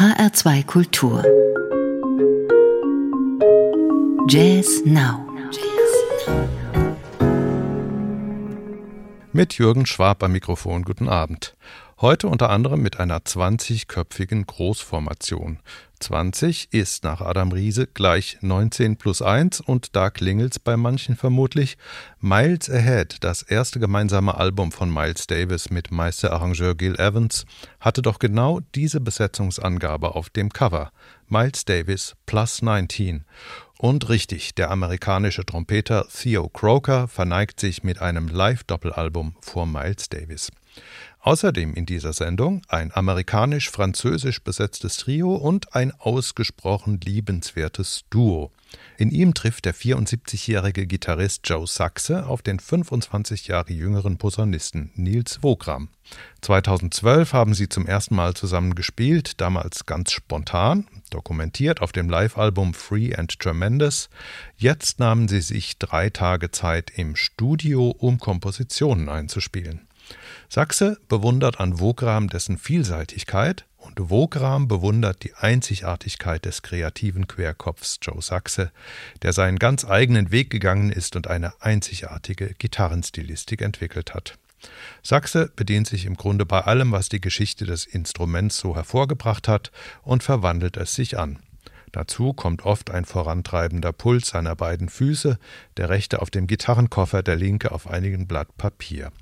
HR2 Kultur. Jazz Now. Mit Jürgen Schwab am Mikrofon. Guten Abend. Heute unter anderem mit einer 20-köpfigen Großformation. 20 ist nach Adam Riese gleich 19 plus 1 und da klingelt's bei manchen vermutlich. Miles Ahead, das erste gemeinsame Album von Miles Davis mit Meisterarrangeur Gil Evans, hatte doch genau diese Besetzungsangabe auf dem Cover. Miles Davis plus 19. Und richtig, der amerikanische Trompeter Theo Croker verneigt sich mit einem Live-Doppelalbum vor Miles Davis. Außerdem in dieser Sendung ein amerikanisch-französisch besetztes Trio und ein ausgesprochen liebenswertes Duo. In ihm trifft der 74-jährige Gitarrist Joe Saxe auf den 25 Jahre jüngeren Posaunisten Nils Wogram. 2012 haben sie zum ersten Mal zusammen gespielt, damals ganz spontan, dokumentiert auf dem Live-Album Free and Tremendous. Jetzt nahmen sie sich drei Tage Zeit im Studio, um Kompositionen einzuspielen. Sachse bewundert an Wogram dessen Vielseitigkeit und Wogram bewundert die Einzigartigkeit des kreativen Querkopfs Joe Sachse, der seinen ganz eigenen Weg gegangen ist und eine einzigartige Gitarrenstilistik entwickelt hat. Sachse bedient sich im Grunde bei allem, was die Geschichte des Instruments so hervorgebracht hat, und verwandelt es sich an. Dazu kommt oft ein vorantreibender Puls seiner beiden Füße, der rechte auf dem Gitarrenkoffer, der linke auf einigen Blatt Papier.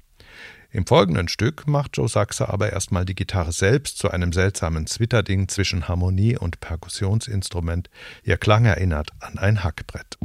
Im folgenden Stück macht Joe Saxe aber erstmal die Gitarre selbst zu einem seltsamen Zwitterding zwischen Harmonie und Perkussionsinstrument. Ihr Klang erinnert an ein Hackbrett.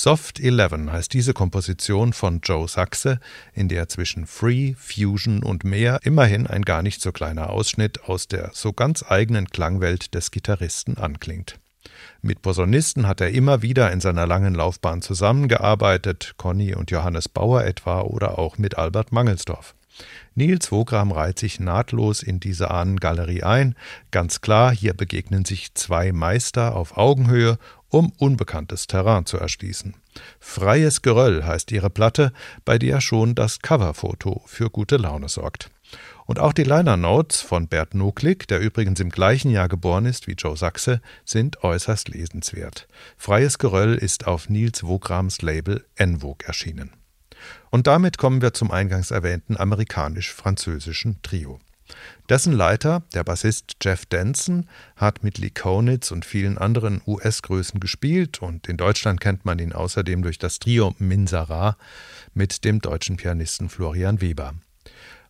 Soft 11 heißt diese Komposition von Joe Sachse, in der zwischen Free, Fusion und mehr immerhin ein gar nicht so kleiner Ausschnitt aus der so ganz eigenen Klangwelt des Gitarristen anklingt. Mit Posaunisten hat er immer wieder in seiner langen Laufbahn zusammengearbeitet, Conny und Johannes Bauer etwa oder auch mit Albert Mangelsdorf. Nils Wogram reiht sich nahtlos in diese Ahnengalerie ein. Ganz klar, hier begegnen sich zwei Meister auf Augenhöhe um unbekanntes Terrain zu erschließen. Freies Geröll heißt ihre Platte, bei der schon das Coverfoto für gute Laune sorgt. Und auch die Liner Notes von Bert Nuklik, der übrigens im gleichen Jahr geboren ist wie Joe Sachse, sind äußerst lesenswert. Freies Geröll ist auf Nils Wograms Label Envogue erschienen. Und damit kommen wir zum eingangs erwähnten amerikanisch-französischen Trio. Dessen Leiter, der Bassist Jeff Denson, hat mit Lee Konitz und vielen anderen US-Größen gespielt und in Deutschland kennt man ihn außerdem durch das Trio Minsara mit dem deutschen Pianisten Florian Weber.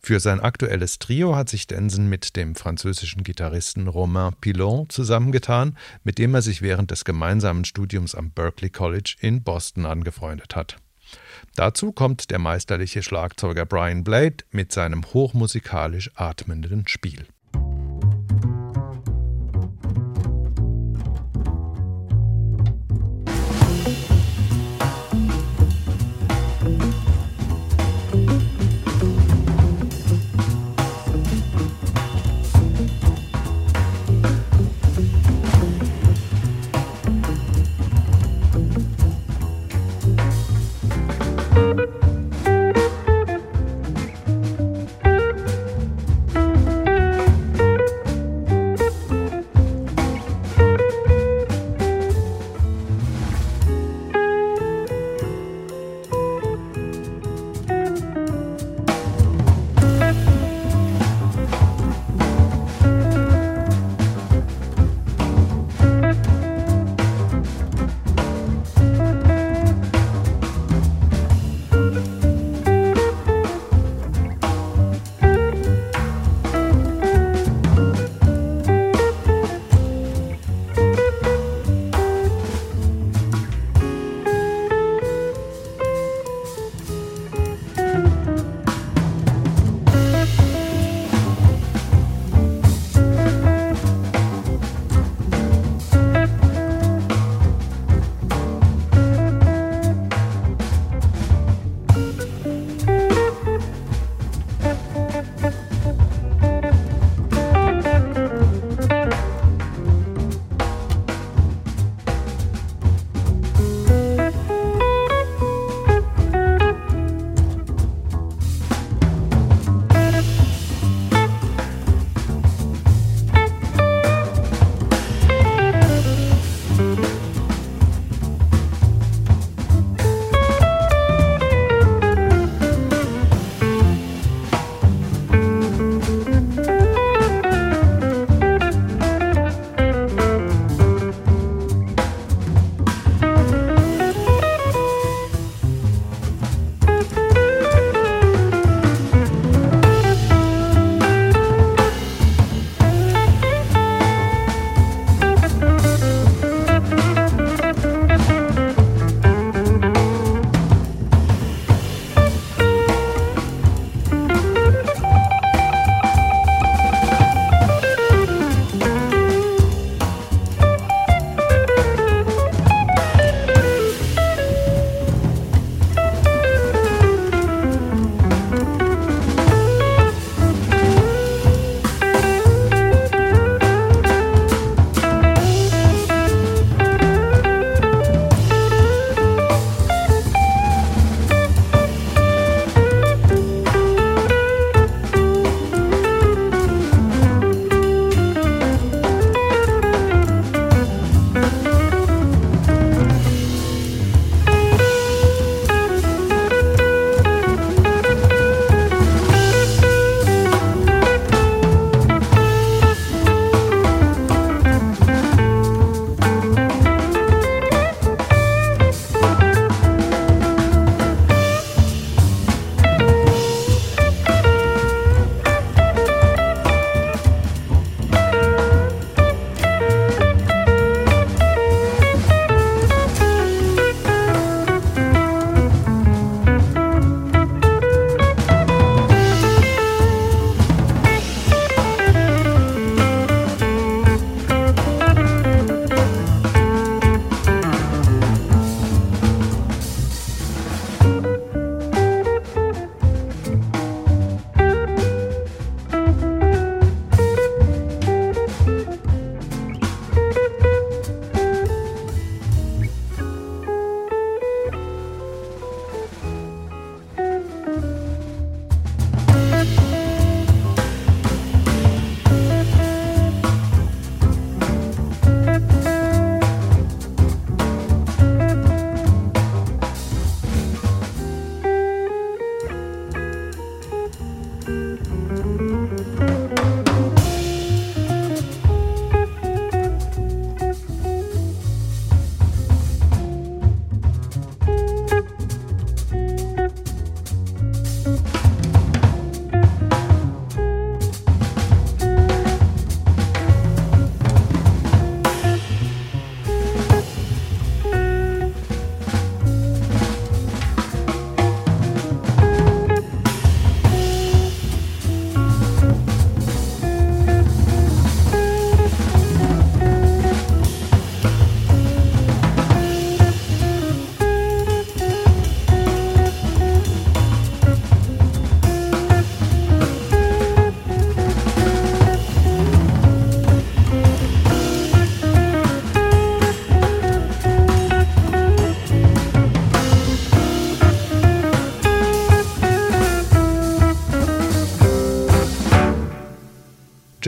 Für sein aktuelles Trio hat sich Denson mit dem französischen Gitarristen Romain Pilon zusammengetan, mit dem er sich während des gemeinsamen Studiums am Berklee College in Boston angefreundet hat. Dazu kommt der meisterliche Schlagzeuger Brian Blade mit seinem hochmusikalisch atmenden Spiel.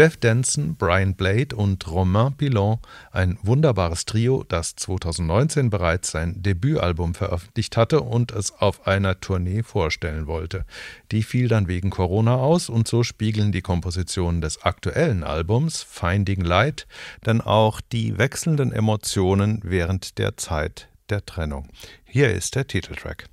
Jeff Denson, Brian Blade und Romain Pilon, ein wunderbares Trio, das 2019 bereits sein Debütalbum veröffentlicht hatte und es auf einer Tournee vorstellen wollte. Die fiel dann wegen Corona aus und so spiegeln die Kompositionen des aktuellen Albums Finding Light dann auch die wechselnden Emotionen während der Zeit der Trennung. Hier ist der Titeltrack.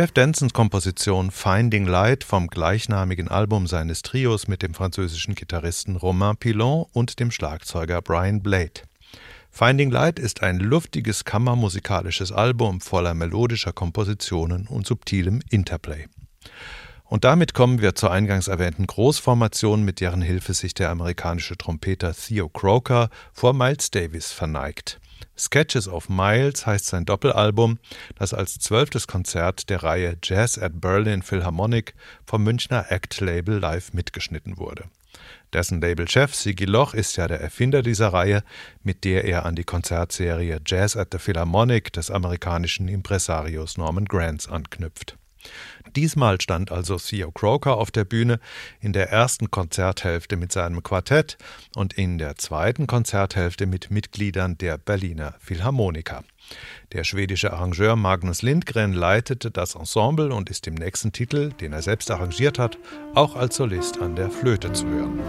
Jeff Densons Komposition Finding Light vom gleichnamigen Album seines Trios mit dem französischen Gitarristen Romain Pilon und dem Schlagzeuger Brian Blade. Finding Light ist ein luftiges kammermusikalisches Album voller melodischer Kompositionen und subtilem Interplay. Und damit kommen wir zur eingangs erwähnten Großformation, mit deren Hilfe sich der amerikanische Trompeter Theo Croker vor Miles Davis verneigt. Sketches of Miles heißt sein Doppelalbum, das als zwölftes Konzert der Reihe Jazz at Berlin Philharmonic vom Münchner Act Label live mitgeschnitten wurde. Dessen Labelchef Sigi Loch ist ja der Erfinder dieser Reihe, mit der er an die Konzertserie Jazz at the Philharmonic des amerikanischen Impresarios Norman Granz anknüpft. Diesmal stand also Theo Croker auf der Bühne in der ersten Konzerthälfte mit seinem Quartett und in der zweiten Konzerthälfte mit Mitgliedern der Berliner Philharmoniker. Der schwedische Arrangeur Magnus Lindgren leitete das Ensemble und ist im nächsten Titel, den er selbst arrangiert hat, auch als Solist an der Flöte zu hören.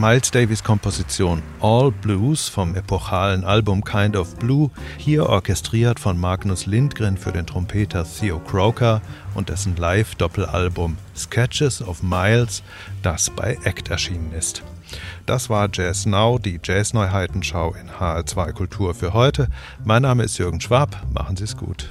Miles Davis Komposition All Blues vom epochalen Album Kind of Blue, hier orchestriert von Magnus Lindgren für den Trompeter Theo Croker und dessen Live-Doppelalbum Sketches of Miles, das bei ACT erschienen ist. Das war Jazz Now, die Jazz-Neuheitenschau in HR2 Kultur für heute. Mein Name ist Jürgen Schwab. Machen Sie es gut.